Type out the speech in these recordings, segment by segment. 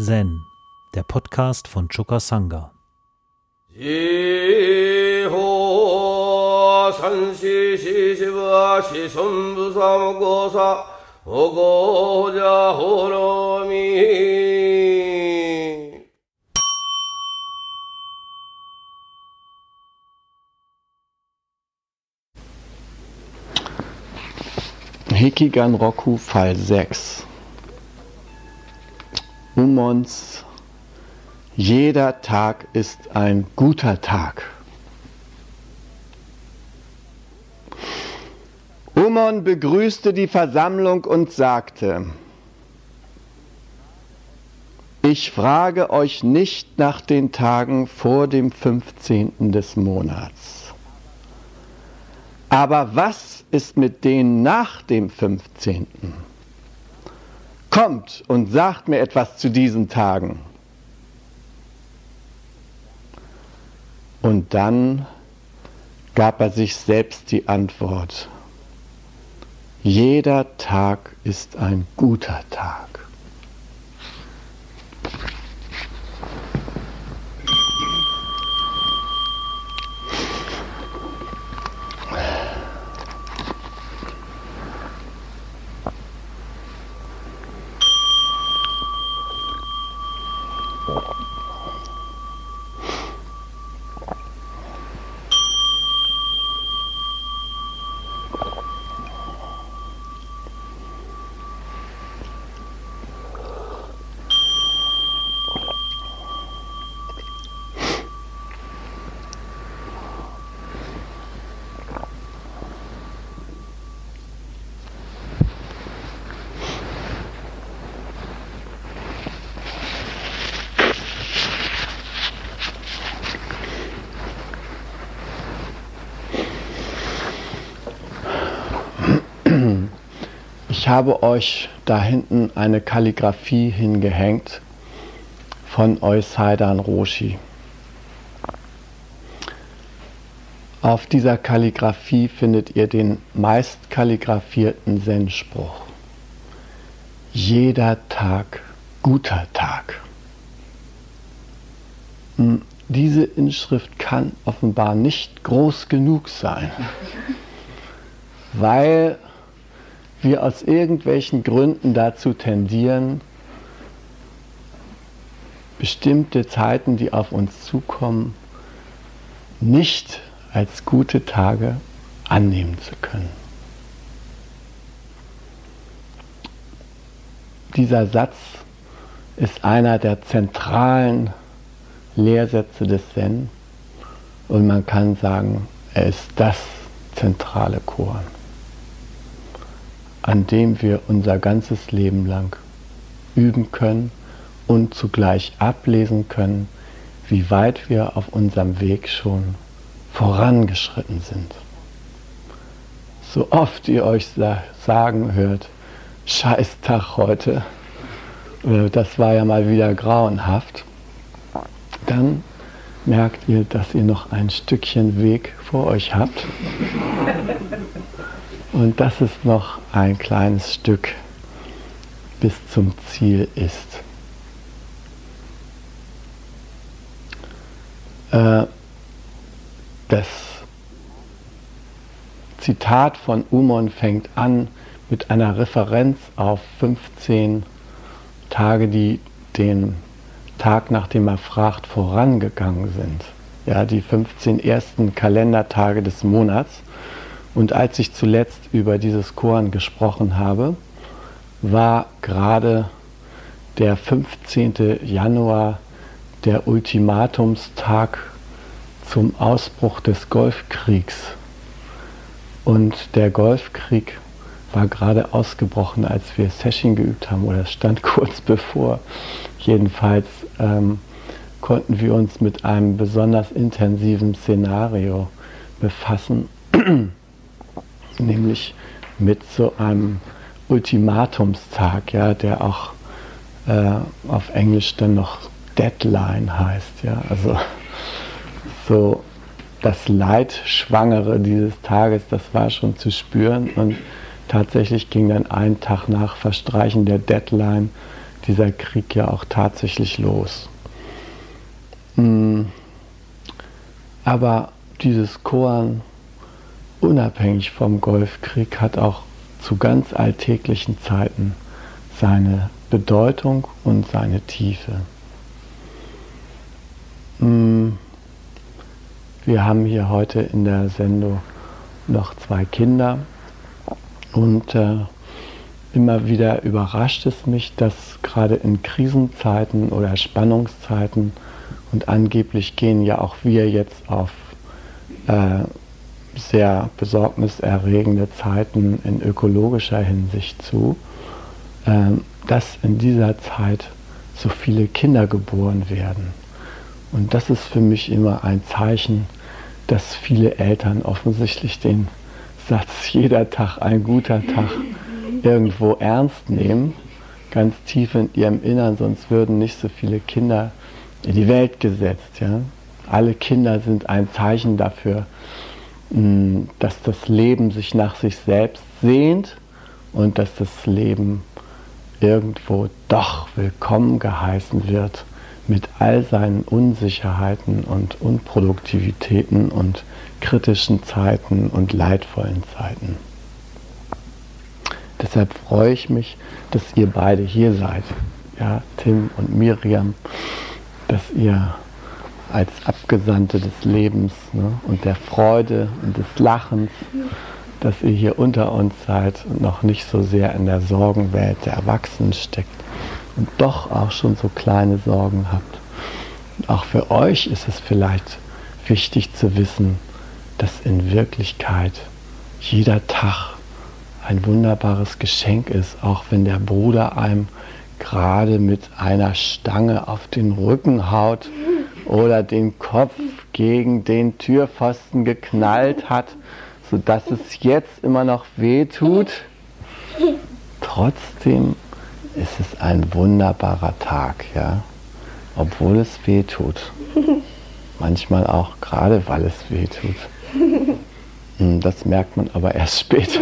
Zen, der Podcast von Choka Sangha. Hekigan Roku Fall 6 Umons Jeder Tag ist ein guter Tag. Umon begrüßte die Versammlung und sagte, ich frage euch nicht nach den Tagen vor dem 15. des Monats. Aber was ist mit denen nach dem 15.? Kommt und sagt mir etwas zu diesen Tagen. Und dann gab er sich selbst die Antwort. Jeder Tag ist ein guter Tag. Ich habe euch da hinten eine Kalligraphie hingehängt von Eusaidan Roshi. Auf dieser Kalligraphie findet ihr den meist kalligraphierten Zen-Spruch. Jeder Tag guter Tag. Hm, diese Inschrift kann offenbar nicht groß genug sein, weil wir aus irgendwelchen Gründen dazu tendieren, bestimmte Zeiten, die auf uns zukommen, nicht als gute Tage annehmen zu können. Dieser Satz ist einer der zentralen Lehrsätze des Zen und man kann sagen, er ist das zentrale Chor an dem wir unser ganzes Leben lang üben können und zugleich ablesen können, wie weit wir auf unserem Weg schon vorangeschritten sind. So oft ihr euch sagen hört, scheiß Tag heute, äh, das war ja mal wieder grauenhaft, dann merkt ihr, dass ihr noch ein Stückchen Weg vor euch habt und dass es noch ein kleines Stück bis zum Ziel ist. Äh, das Zitat von Umon fängt an mit einer Referenz auf 15 Tage, die den Tag, nachdem er fragt, vorangegangen sind. Ja, die 15 ersten Kalendertage des Monats. Und als ich zuletzt über dieses Koran gesprochen habe, war gerade der 15. Januar der Ultimatumstag zum Ausbruch des Golfkriegs. Und der Golfkrieg war gerade ausgebrochen, als wir Session geübt haben, oder stand kurz bevor. Jedenfalls ähm, konnten wir uns mit einem besonders intensiven Szenario befassen nämlich mit so einem Ultimatumstag, ja, der auch äh, auf Englisch dann noch Deadline heißt, ja, also so das Leidschwangere dieses Tages, das war schon zu spüren und tatsächlich ging dann ein Tag nach Verstreichen der Deadline dieser Krieg ja auch tatsächlich los. Hm. Aber dieses Koran, unabhängig vom Golfkrieg, hat auch zu ganz alltäglichen Zeiten seine Bedeutung und seine Tiefe. Hm. Wir haben hier heute in der Sendung noch zwei Kinder und äh, immer wieder überrascht es mich, dass gerade in Krisenzeiten oder Spannungszeiten und angeblich gehen ja auch wir jetzt auf äh, sehr besorgniserregende Zeiten in ökologischer Hinsicht zu, äh, dass in dieser Zeit so viele Kinder geboren werden. Und das ist für mich immer ein Zeichen, dass viele Eltern offensichtlich den Satz jeder Tag ein guter Tag irgendwo ernst nehmen, ganz tief in ihrem Innern, sonst würden nicht so viele Kinder in die Welt gesetzt. Ja? Alle Kinder sind ein Zeichen dafür, dass das Leben sich nach sich selbst sehnt und dass das Leben irgendwo doch willkommen geheißen wird mit all seinen Unsicherheiten und Unproduktivitäten und kritischen Zeiten und leidvollen Zeiten. Deshalb freue ich mich, dass ihr beide hier seid, ja, Tim und Miriam, dass ihr als Abgesandte des Lebens ne, und der Freude und des Lachens, dass ihr hier unter uns seid und noch nicht so sehr in der Sorgenwelt der Erwachsenen steckt und doch auch schon so kleine Sorgen habt. Und auch für euch ist es vielleicht wichtig zu wissen, dass in Wirklichkeit jeder Tag ein wunderbares Geschenk ist, auch wenn der Bruder einem gerade mit einer Stange auf den Rücken haut oder den Kopf gegen den Türpfosten geknallt hat, sodass es jetzt immer noch weh tut. Trotzdem ist es ein wunderbarer Tag, ja, obwohl es weh tut. Manchmal auch gerade, weil es weh tut. Hm, das merkt man aber erst später.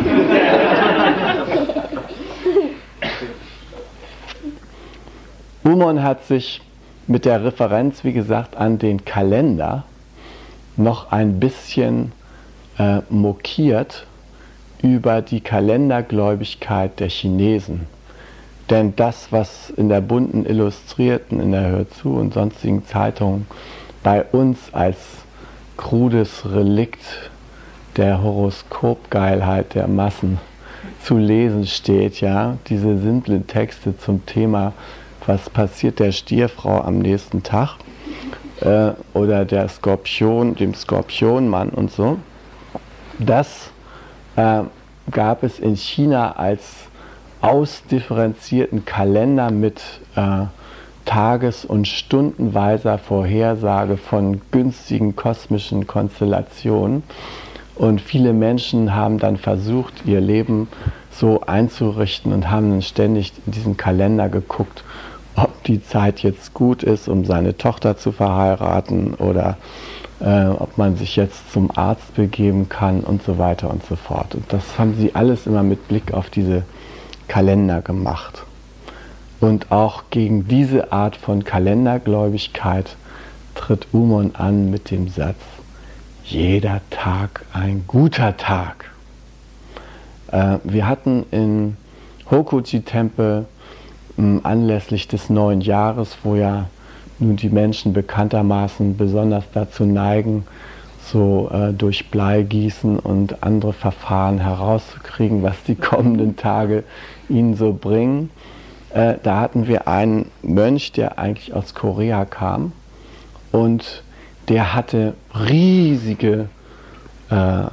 Umon hat sich mit der Referenz, wie gesagt, an den Kalender noch ein bisschen äh, mokiert über die Kalendergläubigkeit der Chinesen. Denn das, was in der bunten Illustrierten, in der Hör zu und sonstigen Zeitungen bei uns als krudes Relikt der Horoskopgeilheit der Massen zu lesen steht, ja, diese simplen Texte zum Thema, was passiert der Stierfrau am nächsten Tag äh, oder der Skorpion, dem Skorpionmann und so. Das äh, gab es in China als ausdifferenzierten Kalender mit äh, tages- und stundenweiser Vorhersage von günstigen kosmischen Konstellationen. Und viele Menschen haben dann versucht, ihr Leben so einzurichten und haben dann ständig in diesen Kalender geguckt, ob die Zeit jetzt gut ist, um seine Tochter zu verheiraten oder äh, ob man sich jetzt zum Arzt begeben kann und so weiter und so fort. Und das haben sie alles immer mit Blick auf diese Kalender gemacht. Und auch gegen diese Art von Kalendergläubigkeit tritt Umon an mit dem Satz, jeder Tag ein guter Tag. Äh, wir hatten in Hokuji-Tempel anlässlich des neuen Jahres, wo ja nun die Menschen bekanntermaßen besonders dazu neigen, so äh, durch Bleigießen und andere Verfahren herauszukriegen, was die kommenden Tage ihnen so bringen. Äh, da hatten wir einen Mönch, der eigentlich aus Korea kam und der hatte riesige äh,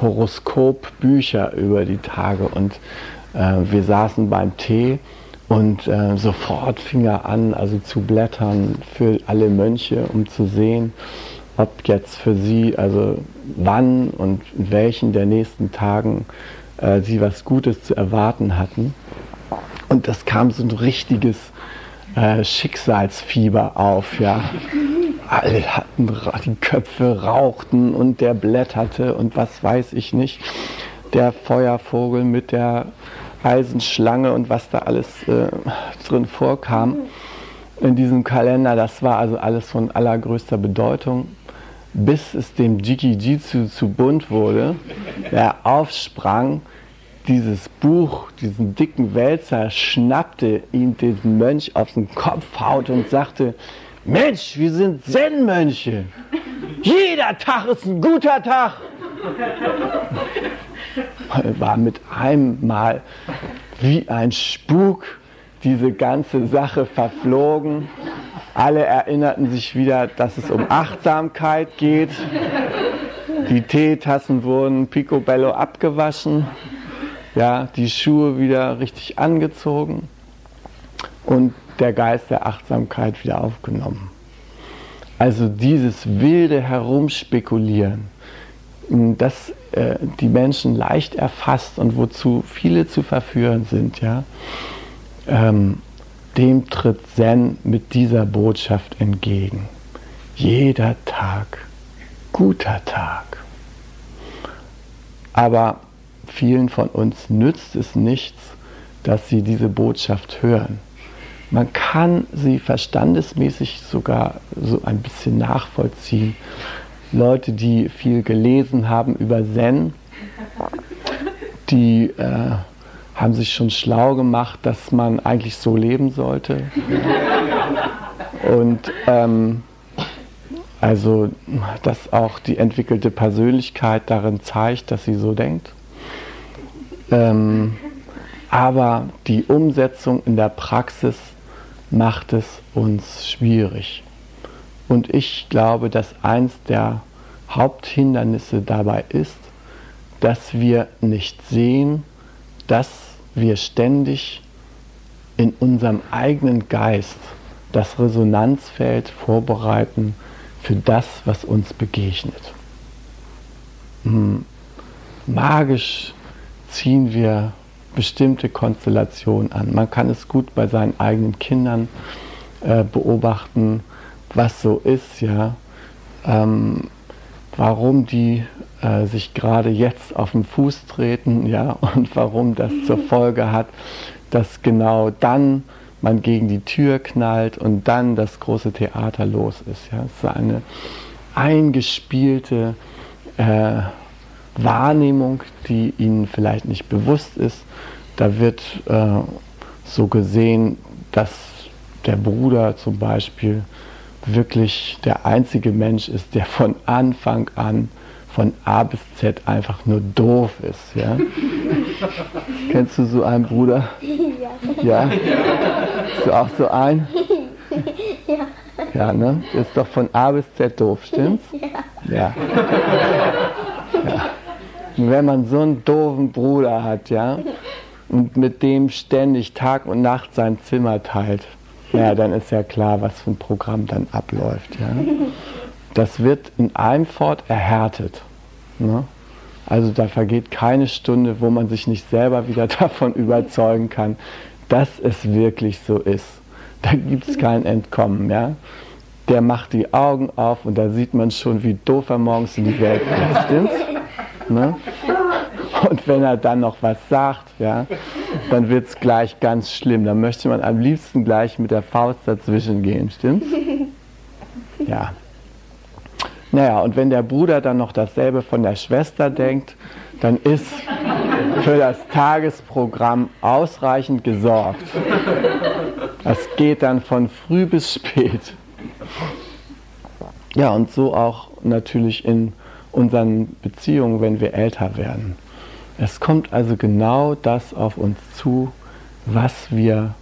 Horoskopbücher über die Tage und äh, wir saßen beim Tee und äh, sofort fing er an, also zu blättern für alle Mönche, um zu sehen, ob jetzt für sie, also wann und in welchen der nächsten Tagen äh, sie was Gutes zu erwarten hatten. Und das kam so ein richtiges äh, Schicksalsfieber auf, ja alle hatten die Köpfe rauchten und der blätterte und was weiß ich nicht. Der Feuervogel mit der Eisenschlange und was da alles äh, drin vorkam in diesem Kalender. Das war also alles von allergrößter Bedeutung, bis es dem Jiki Jitsu zu bunt wurde. Er aufsprang, dieses Buch, diesen dicken Wälzer, schnappte ihn den Mönch auf den Kopf haut und sagte, Mensch, wir sind Zen-Mönche. Jeder Tag ist ein guter Tag. War mit einem Mal wie ein Spuk diese ganze Sache verflogen. Alle erinnerten sich wieder, dass es um Achtsamkeit geht. Die Teetassen wurden picobello abgewaschen, ja, die Schuhe wieder richtig angezogen und der Geist der Achtsamkeit wieder aufgenommen. Also dieses wilde Herumspekulieren, das äh, die Menschen leicht erfasst und wozu viele zu verführen sind, ja, ähm, dem tritt Zen mit dieser Botschaft entgegen. Jeder Tag, guter Tag. Aber vielen von uns nützt es nichts, dass sie diese Botschaft hören. Man kann sie verstandesmäßig sogar so ein bisschen nachvollziehen. Leute, die viel gelesen haben über Zen, die äh, haben sich schon schlau gemacht, dass man eigentlich so leben sollte. Und ähm, also, dass auch die entwickelte Persönlichkeit darin zeigt, dass sie so denkt. Ähm, aber die Umsetzung in der Praxis macht es uns schwierig. Und ich glaube, dass eins der Haupthindernisse dabei ist, dass wir nicht sehen, dass wir ständig in unserem eigenen Geist das Resonanzfeld vorbereiten für das, was uns begegnet. Hm. Magisch ziehen wir bestimmte Konstellationen an. Man kann es gut bei seinen eigenen Kindern äh, beobachten, was so ist, ja. Ähm, warum die äh, sich gerade jetzt auf den Fuß treten, ja, und warum das zur Folge hat, dass genau dann man gegen die Tür knallt und dann das große Theater los ist. Ja. Es ist eine eingespielte äh, Wahrnehmung, die ihnen vielleicht nicht bewusst ist. Da wird äh, so gesehen, dass der Bruder zum Beispiel wirklich der einzige Mensch ist, der von Anfang an von A bis Z einfach nur doof ist. Ja? Kennst du so einen Bruder? Ja. Ja? Bist du auch so ein? Ja. Ja, ne? Der ist doch von A bis Z doof, stimmt's? Ja. ja. ja. Wenn man so einen doofen Bruder hat, ja, und mit dem ständig Tag und Nacht sein Zimmer teilt, ja, dann ist ja klar, was für ein Programm dann abläuft. Ja. Das wird in einem fort erhärtet. Ne? Also da vergeht keine Stunde, wo man sich nicht selber wieder davon überzeugen kann, dass es wirklich so ist. Da gibt es kein Entkommen. Ja? Der macht die Augen auf und da sieht man schon, wie doof er morgens in die Welt kommt. Stimmt's? Ne? Und wenn er dann noch was sagt, ja, dann wird es gleich ganz schlimm. Dann möchte man am liebsten gleich mit der Faust dazwischen gehen, stimmt's? Ja. Naja, und wenn der Bruder dann noch dasselbe von der Schwester denkt, dann ist für das Tagesprogramm ausreichend gesorgt. Das geht dann von früh bis spät. Ja, und so auch natürlich in unseren Beziehungen, wenn wir älter werden. Es kommt also genau das auf uns zu, was wir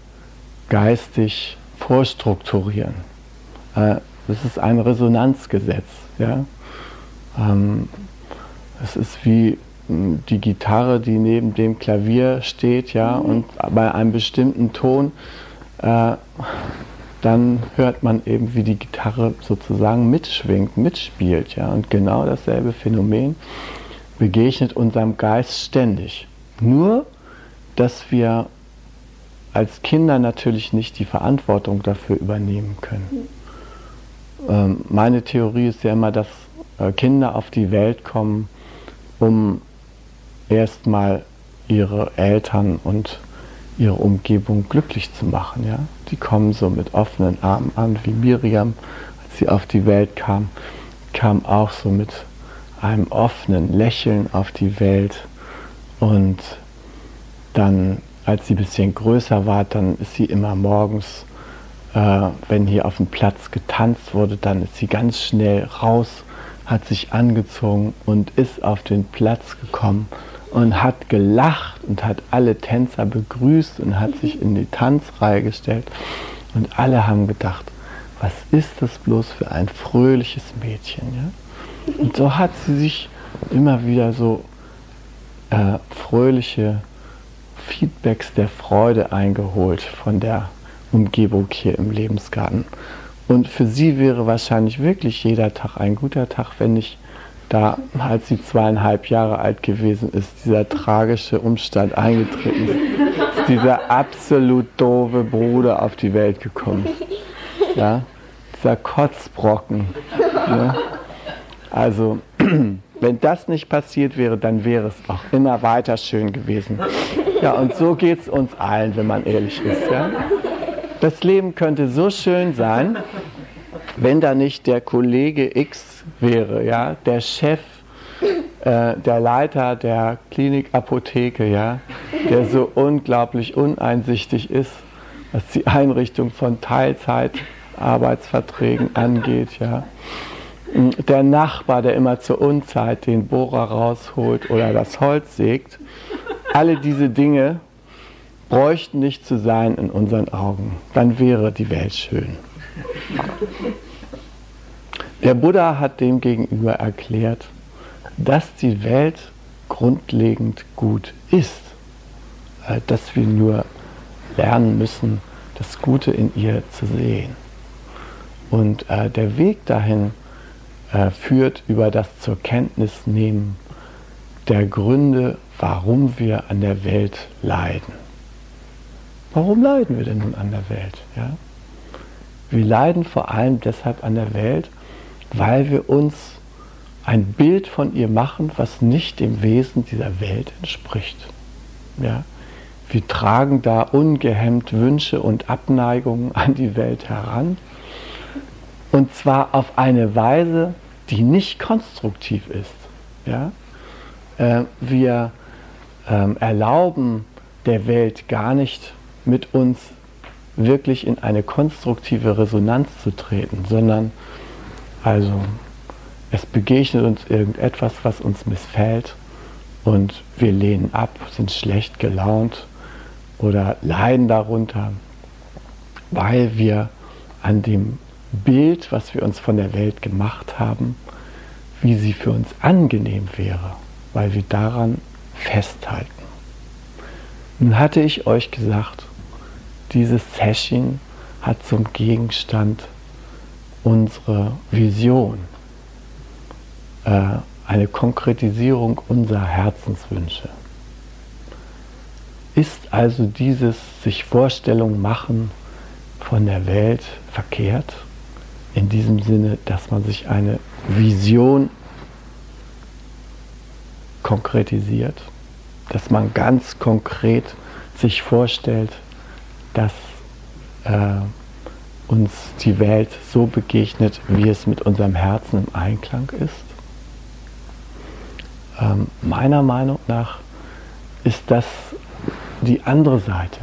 geistig vorstrukturieren. Äh, das ist ein Resonanzgesetz. Ja? Ähm, es ist wie hm, die Gitarre, die neben dem Klavier steht, ja, und bei einem bestimmten Ton, äh, dann hört man eben, wie die Gitarre sozusagen mitschwingt, mitspielt, ja, und genau dasselbe Phänomen begegnet unserem Geist ständig. Nur, dass wir als Kinder natürlich nicht die Verantwortung dafür übernehmen können. Ähm, meine Theorie ist ja immer, dass äh, Kinder auf die Welt kommen, um erstmal ihre Eltern und ihre Umgebung glücklich zu machen. Ja? Die kommen so mit offenen Armen an, wie Miriam, als sie auf die Welt kam, kam auch so mit einem offenen Lächeln auf die Welt. Und dann, als sie ein bisschen größer war, dann ist sie immer morgens, äh, wenn hier auf dem Platz getanzt wurde, dann ist sie ganz schnell raus, hat sich angezogen und ist auf den Platz gekommen und hat gelacht und hat alle Tänzer begrüßt und hat sich in die Tanzreihe gestellt. Und alle haben gedacht, was ist das bloß für ein fröhliches Mädchen. Ja? Und so hat sie sich immer wieder so äh, fröhliche Feedbacks der Freude eingeholt von der Umgebung hier im Lebensgarten. Und für sie wäre wahrscheinlich wirklich jeder Tag ein guter Tag, wenn nicht da, als sie zweieinhalb Jahre alt gewesen ist, dieser tragische Umstand eingetreten ist, dieser absolut doofe Bruder auf die Welt gekommen. Ja? Dieser Kotzbrocken. Ja? Also, wenn das nicht passiert wäre, dann wäre es auch immer weiter schön gewesen. Ja, und so geht es uns allen, wenn man ehrlich ist. Ja? Das Leben könnte so schön sein, wenn da nicht der Kollege X wäre, ja, der Chef, äh, der Leiter der Klinikapotheke, ja, der so unglaublich uneinsichtig ist, was die Einrichtung von Teilzeitarbeitsverträgen angeht, ja. Der Nachbar, der immer zur Unzeit den Bohrer rausholt oder das Holz sägt, alle diese Dinge bräuchten nicht zu sein in unseren Augen. Dann wäre die Welt schön. Der Buddha hat dem gegenüber erklärt, dass die Welt grundlegend gut ist, äh, dass wir nur lernen müssen, das Gute in ihr zu sehen. Und äh, der Weg dahin äh, führt über das zur Kenntnis nehmen der Gründe, warum wir an der Welt leiden. Warum leiden wir denn nun an der Welt? Ja? Wir leiden vor allem deshalb an der Welt, weil wir uns ein Bild von ihr machen, was nicht dem Wesen dieser Welt entspricht. Ja? Wir tragen da ungehemmt Wünsche und Abneigungen an die Welt heran. Und zwar auf eine Weise, die nicht konstruktiv ist. Ja? Äh, wir äh, erlauben der Welt gar nicht mit uns wirklich in eine konstruktive Resonanz zu treten, sondern also es begegnet uns irgendetwas, was uns missfällt und wir lehnen ab, sind schlecht gelaunt oder leiden darunter, weil wir an dem Bild, was wir uns von der Welt gemacht haben, wie sie für uns angenehm wäre, weil wir daran festhalten. Nun hatte ich euch gesagt, dieses Session hat zum Gegenstand unsere Vision, äh, eine Konkretisierung unserer Herzenswünsche. Ist also dieses sich Vorstellung machen von der Welt verkehrt? In diesem Sinne, dass man sich eine Vision konkretisiert, dass man ganz konkret sich vorstellt, dass äh, uns die Welt so begegnet, wie es mit unserem Herzen im Einklang ist? Ähm, meiner Meinung nach ist das die andere Seite.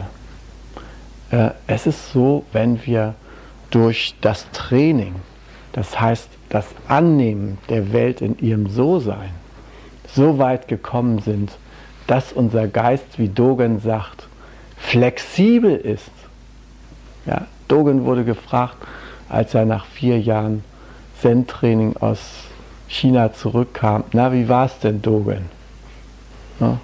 Äh, es ist so, wenn wir durch das Training, das heißt das Annehmen der Welt in ihrem So-Sein, so weit gekommen sind, dass unser Geist, wie Dogen sagt, flexibel ist. Ja, Dogen wurde gefragt, als er nach vier Jahren Zen-Training aus China zurückkam, na, wie war es denn, Dogen? Ja,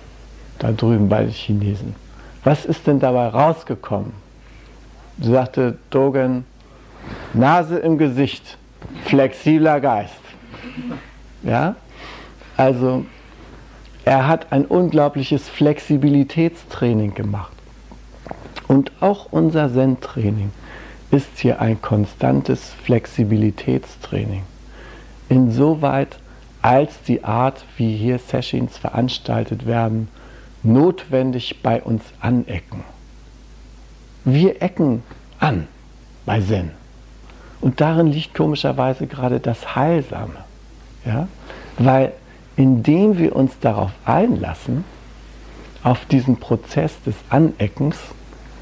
da drüben bei den Chinesen. Was ist denn dabei rausgekommen? Sagte Dogen, Nase im Gesicht, flexibler Geist. Ja? Also, er hat ein unglaubliches Flexibilitätstraining gemacht. Und auch unser Zen-Training ist hier ein konstantes Flexibilitätstraining. Insoweit, als die Art, wie hier Sessions veranstaltet werden, notwendig bei uns anecken. Wir ecken an bei Zen. Und darin liegt komischerweise gerade das Heilsame. Ja? Weil indem wir uns darauf einlassen, auf diesen Prozess des Aneckens,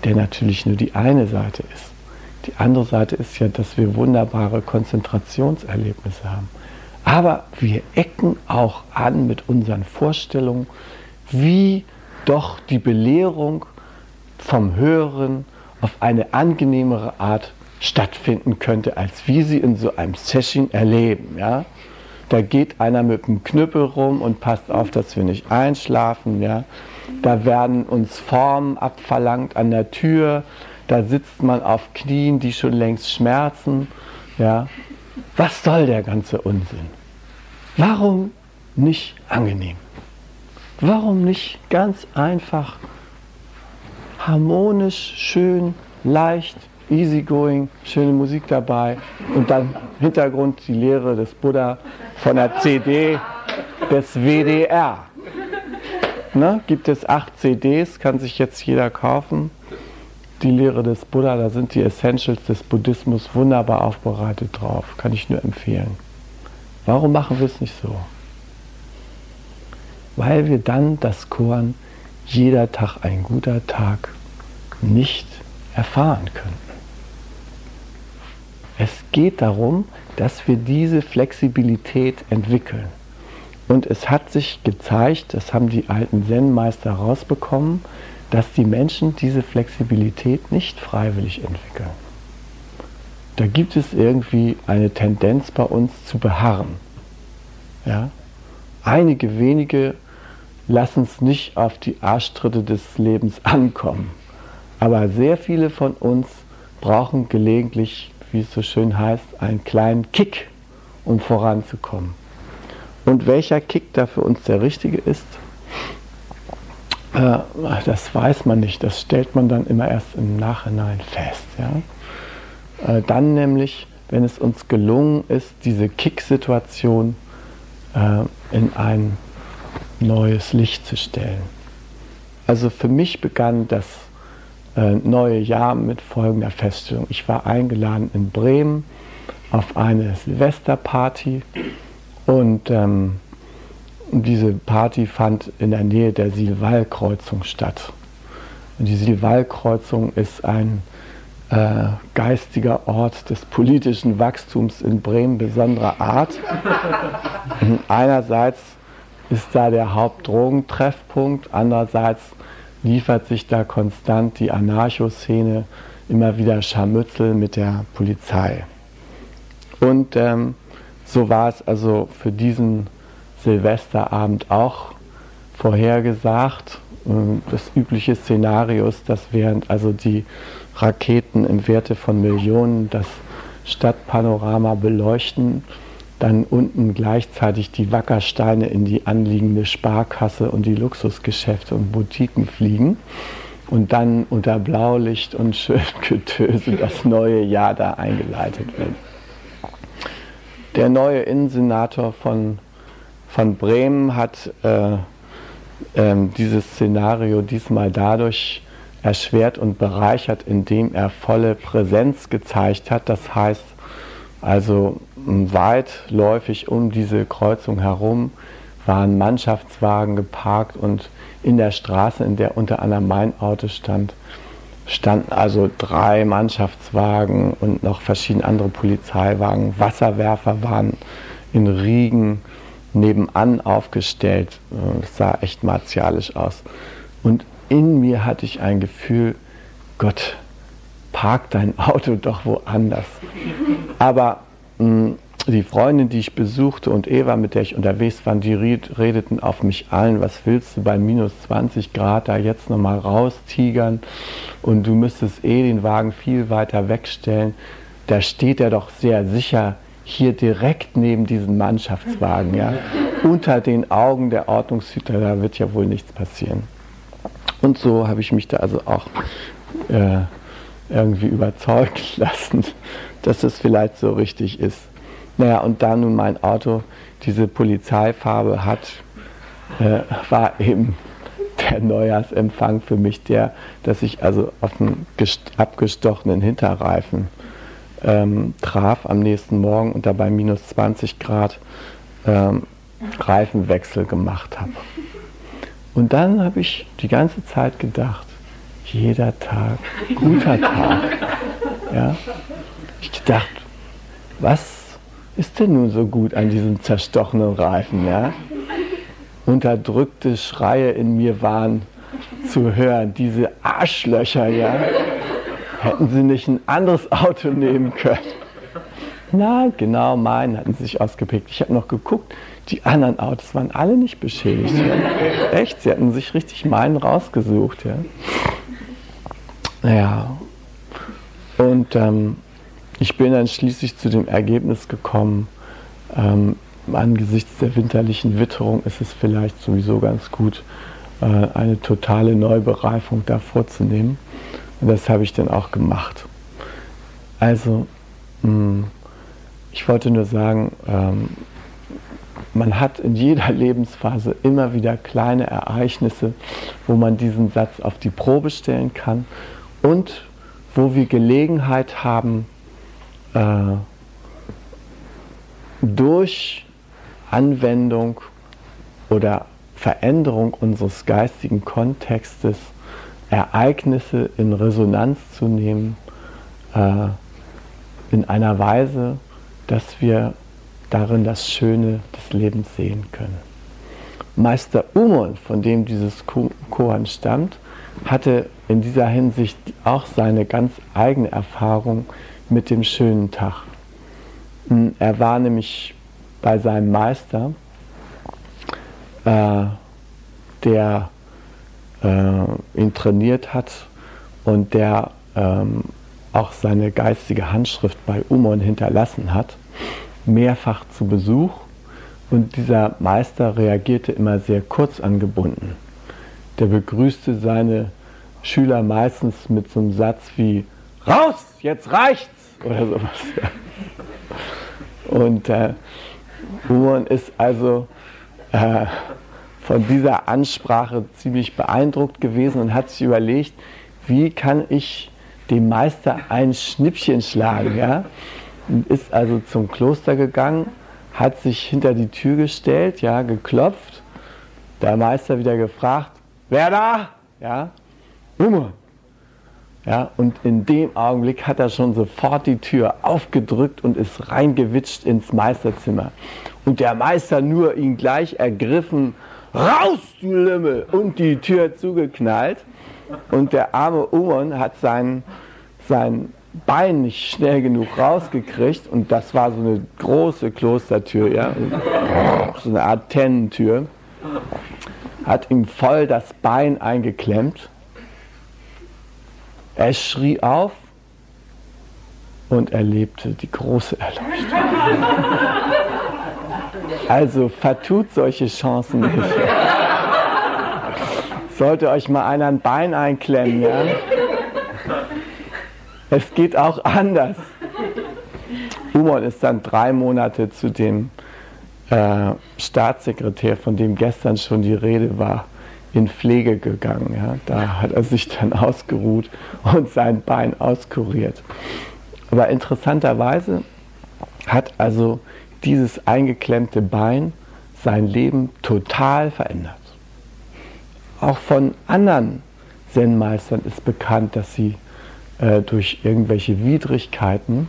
der natürlich nur die eine Seite ist. Die andere Seite ist ja, dass wir wunderbare Konzentrationserlebnisse haben. Aber wir ecken auch an mit unseren Vorstellungen, wie doch die Belehrung vom Höheren auf eine angenehmere Art stattfinden könnte, als wie sie in so einem Session erleben. Ja? Da geht einer mit dem Knüppel rum und passt auf, dass wir nicht einschlafen. Ja? Da werden uns Formen abverlangt an der Tür. Da sitzt man auf Knien, die schon längst schmerzen. Ja? Was soll der ganze Unsinn? Warum nicht angenehm? Warum nicht ganz einfach, harmonisch, schön, leicht, easygoing, schöne Musik dabei und dann Hintergrund die Lehre des Buddha von der CD des WDR. Ne? Gibt es acht CDs, kann sich jetzt jeder kaufen. Die Lehre des Buddha, da sind die Essentials des Buddhismus wunderbar aufbereitet drauf. Kann ich nur empfehlen. Warum machen wir es nicht so? Weil wir dann das Korn jeder Tag ein guter Tag nicht erfahren könnten. Es geht darum, dass wir diese Flexibilität entwickeln. Und es hat sich gezeigt, das haben die alten Zen-Meister rausbekommen, dass die Menschen diese Flexibilität nicht freiwillig entwickeln. Da gibt es irgendwie eine Tendenz bei uns zu beharren. Ja? Einige wenige lassen es nicht auf die Arschtritte des Lebens ankommen. Aber sehr viele von uns brauchen gelegentlich, wie es so schön heißt, einen kleinen Kick, um voranzukommen. Und welcher Kick da für uns der richtige ist, äh, das weiß man nicht. Das stellt man dann immer erst im Nachhinein fest. Ja? Äh, dann nämlich, wenn es uns gelungen ist, diese Kick-Situation äh, in ein neues Licht zu stellen. Also für mich begann das äh, neue Jahr mit folgender Feststellung. Ich war eingeladen in Bremen auf eine Silvesterparty und ähm, diese Party fand in der Nähe der Silval-Kreuzung statt. Und die Silval-Kreuzung ist ein äh, geistiger Ort des politischen Wachstums in Bremen besonderer Art. Einerseits ist da der Hauptdrogentreffpunkt, andererseits liefert sich da konstant die Anarchoszene immer wieder Scharmützel mit der Polizei. Und ähm, so war es also für diesen Silvesterabend auch vorhergesagt. Das übliche Szenario ist, dass während also die Raketen im Werte von Millionen das Stadtpanorama beleuchten, dann unten gleichzeitig die Wackersteine in die anliegende Sparkasse und die Luxusgeschäfte und Boutiquen fliegen und dann unter Blaulicht und schön Getöse das neue Jahr da eingeleitet wird der neue Innensenator von, von Bremen hat äh, äh, dieses Szenario diesmal dadurch erschwert und bereichert, indem er volle Präsenz gezeigt hat. Das heißt, also weitläufig um diese Kreuzung herum waren Mannschaftswagen geparkt und in der Straße, in der unter anderem mein Auto stand, standen also drei Mannschaftswagen und noch verschiedene andere Polizeiwagen. Wasserwerfer waren in Riegen nebenan aufgestellt. Es sah echt martialisch aus. Und in mir hatte ich ein Gefühl, Gott, park dein Auto doch woanders. Aber mh, die Freundin, die ich besuchte und Eva, mit der ich unterwegs war, die redeten auf mich allen, was willst du bei minus 20 Grad da jetzt nochmal raustigern und du müsstest eh den Wagen viel weiter wegstellen. Da steht er doch sehr sicher hier direkt neben diesem Mannschaftswagen, ja, unter den Augen der Ordnungshüter, da wird ja wohl nichts passieren. Und so habe ich mich da also auch äh, irgendwie überzeugt lassen, dass es vielleicht so richtig ist. Naja, und da nun mein Auto diese Polizeifarbe hat, äh, war eben der Neujahrsempfang für mich der, dass ich also auf einen abgestochenen Hinterreifen ähm, traf am nächsten Morgen und dabei minus 20 Grad ähm, Reifenwechsel gemacht habe. Und dann habe ich die ganze Zeit gedacht, jeder Tag, guter Tag. Ja? Ich gedacht, was ist denn nun so gut an diesem zerstochenen Reifen? Ja? Unterdrückte Schreie in mir waren zu hören, diese Arschlöcher, ja. Hätten sie nicht ein anderes Auto nehmen können? Na, genau, meinen hatten sie sich ausgepickt. Ich habe noch geguckt, die anderen Autos waren alle nicht beschädigt. Ja. Echt, sie hatten sich richtig meinen rausgesucht. Ja. Naja, und ähm, ich bin dann schließlich zu dem Ergebnis gekommen, ähm, angesichts der winterlichen Witterung ist es vielleicht sowieso ganz gut, äh, eine totale Neubereifung da vorzunehmen. Und das habe ich dann auch gemacht. Also, mh, hm, ich wollte nur sagen, ähm, man hat in jeder Lebensphase immer wieder kleine Ereignisse, wo man diesen Satz auf die Probe stellen kann und wo wir Gelegenheit haben, äh, durch Anwendung oder Veränderung unseres geistigen Kontextes Ereignisse in Resonanz zu nehmen, äh, in einer Weise, dass wir darin das Schöne des Lebens sehen können. Meister Umon, von dem dieses Koan stammt, hatte in dieser Hinsicht auch seine ganz eigene Erfahrung mit dem schönen Tag. Hm, er war nämlich bei seinem Meister, äh, der äh, ihn trainiert hat und der ähm, auch seine geistige Handschrift bei Umon hinterlassen hat, mehrfach zu Besuch und dieser Meister reagierte immer sehr kurz angebunden. Der begrüßte seine Schüler meistens mit so einem Satz wie Raus, jetzt reicht's oder sowas. Und äh, Umon ist also äh, von dieser Ansprache ziemlich beeindruckt gewesen und hat sich überlegt, wie kann ich dem Meister ein Schnippchen schlagen. Ja? Und ist also zum Kloster gegangen, hat sich hinter die Tür gestellt, ja, geklopft. Der Meister wieder gefragt, wer da? Ja, Umon. Ja, und in dem Augenblick hat er schon sofort die Tür aufgedrückt und ist reingewitscht ins Meisterzimmer. Und der Meister nur ihn gleich ergriffen, raus, du Lümmel, und die Tür zugeknallt. Und der arme Umon hat sein, sein Bein nicht schnell genug rausgekriegt. Und das war so eine große Klostertür, ja, so eine Art Tennentür. Hat ihm voll das Bein eingeklemmt er schrie auf und erlebte die große Erleuchtung. Also vertut solche Chancen nicht. Sollte euch mal einer ein Bein einklemmen, ja? Es geht auch anders. Umon ist dann drei Monate zu dem äh, Staatssekretär, von dem gestern schon die Rede war, in Pflege gegangen. Ja. Da hat er sich dann ausgeruht und sein Bein auskuriert. Aber interessanterweise hat also dieses eingeklemmte Bein sein Leben total verändert. Auch von anderen Zen-Meistern ist bekannt, dass sie äh, durch irgendwelche Widrigkeiten,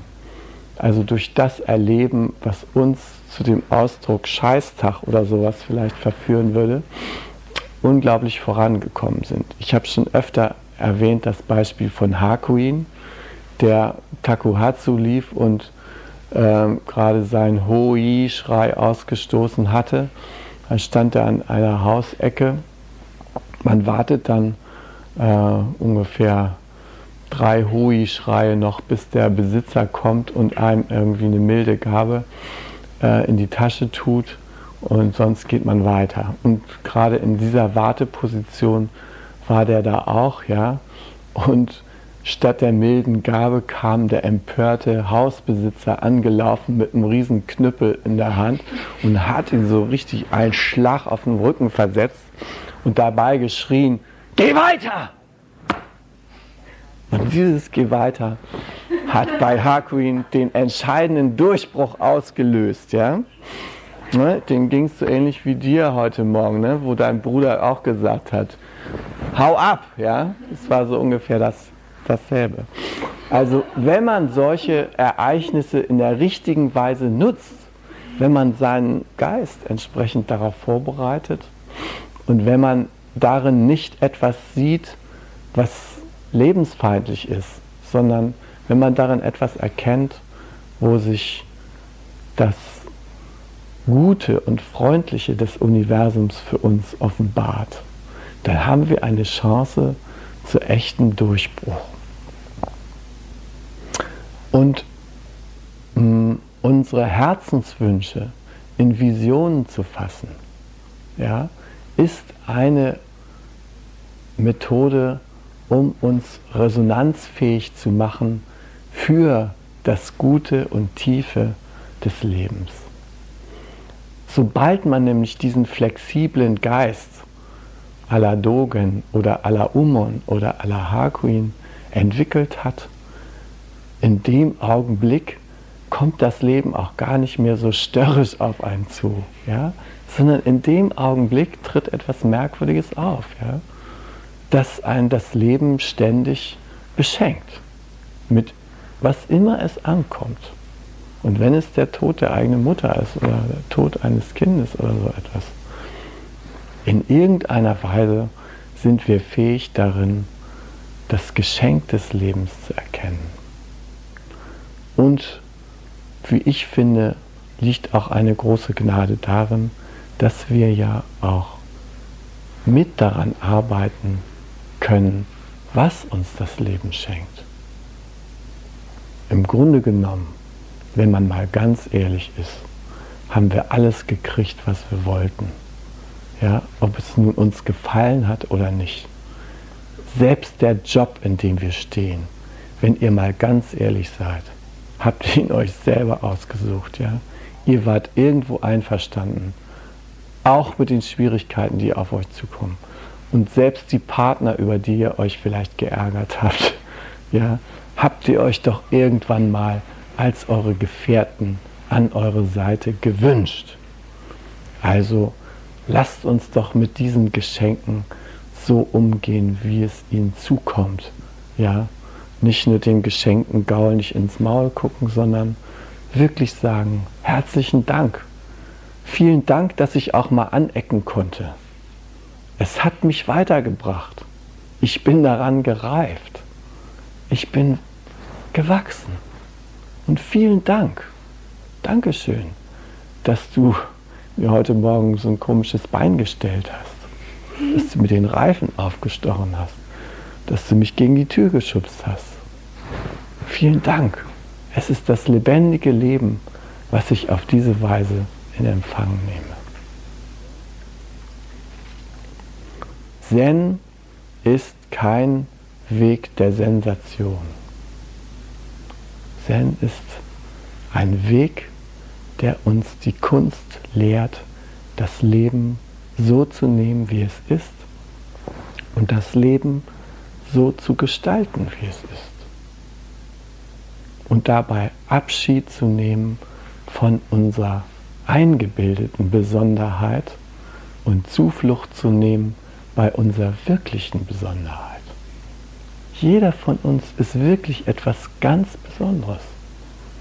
also durch das Erleben, was uns zu dem Ausdruck Scheißtag oder sowas vielleicht verführen würde, unglaublich vorangekommen sind. Ich habe schon öfter erwähnt das Beispiel von Hakuin, der Takuhatsu lief und ähm, gerade seinen Hoi-Schrei ausgestoßen hatte. Da stand er an einer Hausecke. Man wartet dann äh, ungefähr drei Hoi-Schreie noch, bis der Besitzer kommt und einem irgendwie eine milde Gabe äh, in die Tasche tut und sonst geht man weiter. Und gerade in dieser Warteposition war der da auch, ja. Und statt der milden Gabe kam der empörte Hausbesitzer angelaufen mit einem riesen Knüppel in der Hand und hat ihn so richtig einen Schlag auf den Rücken versetzt und dabei geschrien, geh weiter! Und dieses Geh weiter hat bei Harquin den entscheidenden Durchbruch ausgelöst. Ja? Ne? Dem ging es so ähnlich wie dir heute Morgen, ne? wo dein Bruder auch gesagt hat, hau ab. Ja? Es war so ungefähr das, dasselbe. Also wenn man solche Ereignisse in der richtigen Weise nutzt, wenn man seinen Geist entsprechend darauf vorbereitet und wenn man darin nicht etwas sieht, was lebensfeindlich ist, sondern wenn man darin etwas erkennt, wo sich das Gute und Freundliche des Universums für uns offenbart, dann haben wir eine Chance zu echtem Durchbruch. Und mh, mm, unsere Herzenswünsche in Visionen zu fassen, ja, ist eine Methode, um uns resonanzfähig zu machen für das Gute und Tiefe des Lebens. Sobald man nämlich diesen flexiblen Geist la Dogen oder la Umon oder la Harquin entwickelt hat, in dem Augenblick kommt das Leben auch gar nicht mehr so störrisch auf einen zu, ja? sondern in dem Augenblick tritt etwas Merkwürdiges auf, ja? das ein das Leben ständig beschenkt, mit was immer es ankommt. Und wenn es der Tod der eigenen Mutter ist oder der Tod eines Kindes oder so etwas, in irgendeiner Weise sind wir fähig darin, das Geschenk des Lebens zu erkennen. Und wie ich finde, liegt auch eine große Gnade darin, dass wir ja auch mit daran arbeiten können, was uns das Leben schenkt. Im Grunde genommen, wenn man mal ganz ehrlich ist, haben wir alles gekriegt, was wir wollten. Ja, ob es nun uns gefallen hat oder nicht. Selbst der Job, in dem wir stehen, wenn ihr mal ganz ehrlich seid, habt ihr ihn euch selber ausgesucht. Ja? Ihr wart irgendwo einverstanden, auch mit den Schwierigkeiten, die auf euch zukommen. Und selbst die Partner, über die ihr euch vielleicht geärgert habt, ja, habt ihr euch doch irgendwann mal als eure Gefährten an eure Seite gewünscht. Also lasst uns doch mit diesen Geschenken so umgehen, wie es ihnen zukommt. Ja, nicht nur den Geschenken gaulig ins Maul gucken, sondern wirklich sagen, herzlichen Dank. Vielen Dank, dass ich auch mal anecken konnte. Es hat mich weitergebracht. Ich bin daran gereift. Ich bin gewachsen. Und vielen Dank. Dankeschön, dass du mir heute Morgen so ein komisches Bein gestellt hast. Dass du mir den Reifen aufgestochen hast. Dass du mich gegen die Tür geschubst hast. Vielen Dank. Es ist das lebendige Leben, was ich auf diese Weise in Empfang nehme. Zen ist kein Weg der Sensation. Zen ist ein Weg, der uns die Kunst lehrt, das Leben so zu nehmen, wie es ist und das Leben so zu gestalten, wie es ist. Und dabei Abschied zu nehmen von unserer eingebildeten Besonderheit und Zuflucht zu nehmen bei unserer wirklichen Besonderheit. Jeder von uns ist wirklich etwas ganz Besonderes,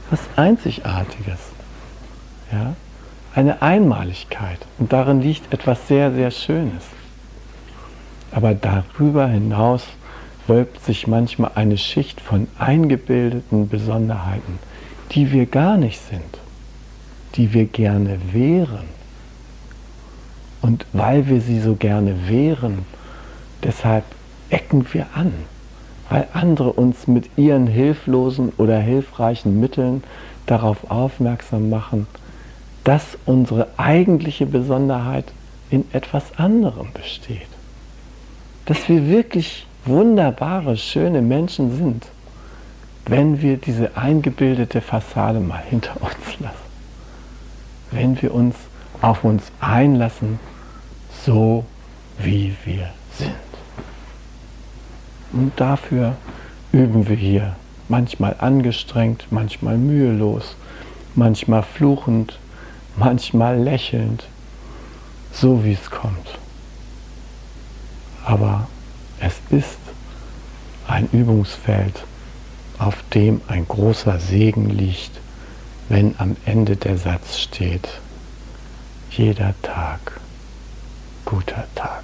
was Einzigartiges. Ja? Eine Einmaligkeit. Und darin liegt etwas sehr, sehr Schönes. Aber darüber hinaus wölbt sich manchmal eine Schicht von eingebildeten Besonderheiten, die wir gar nicht sind, die wir gerne wären und weil wir sie so gerne wehren, deshalb ecken wir an, weil andere uns mit ihren hilflosen oder hilfreichen Mitteln darauf aufmerksam machen, dass unsere eigentliche Besonderheit in etwas anderem besteht. Dass wir wirklich wunderbare, schöne Menschen sind, wenn wir diese eingebildete Fassade mal hinter uns lassen. Wenn wir uns auf uns einlassen, so wie wir sind. Und dafür üben wir hier, manchmal angestrengt, manchmal mühelos, manchmal fluchend, manchmal lächelnd, so wie es kommt. Aber es ist ein Übungsfeld, auf dem ein großer Segen liegt, wenn am Ende der Satz steht, jeder Tag, guter Tag.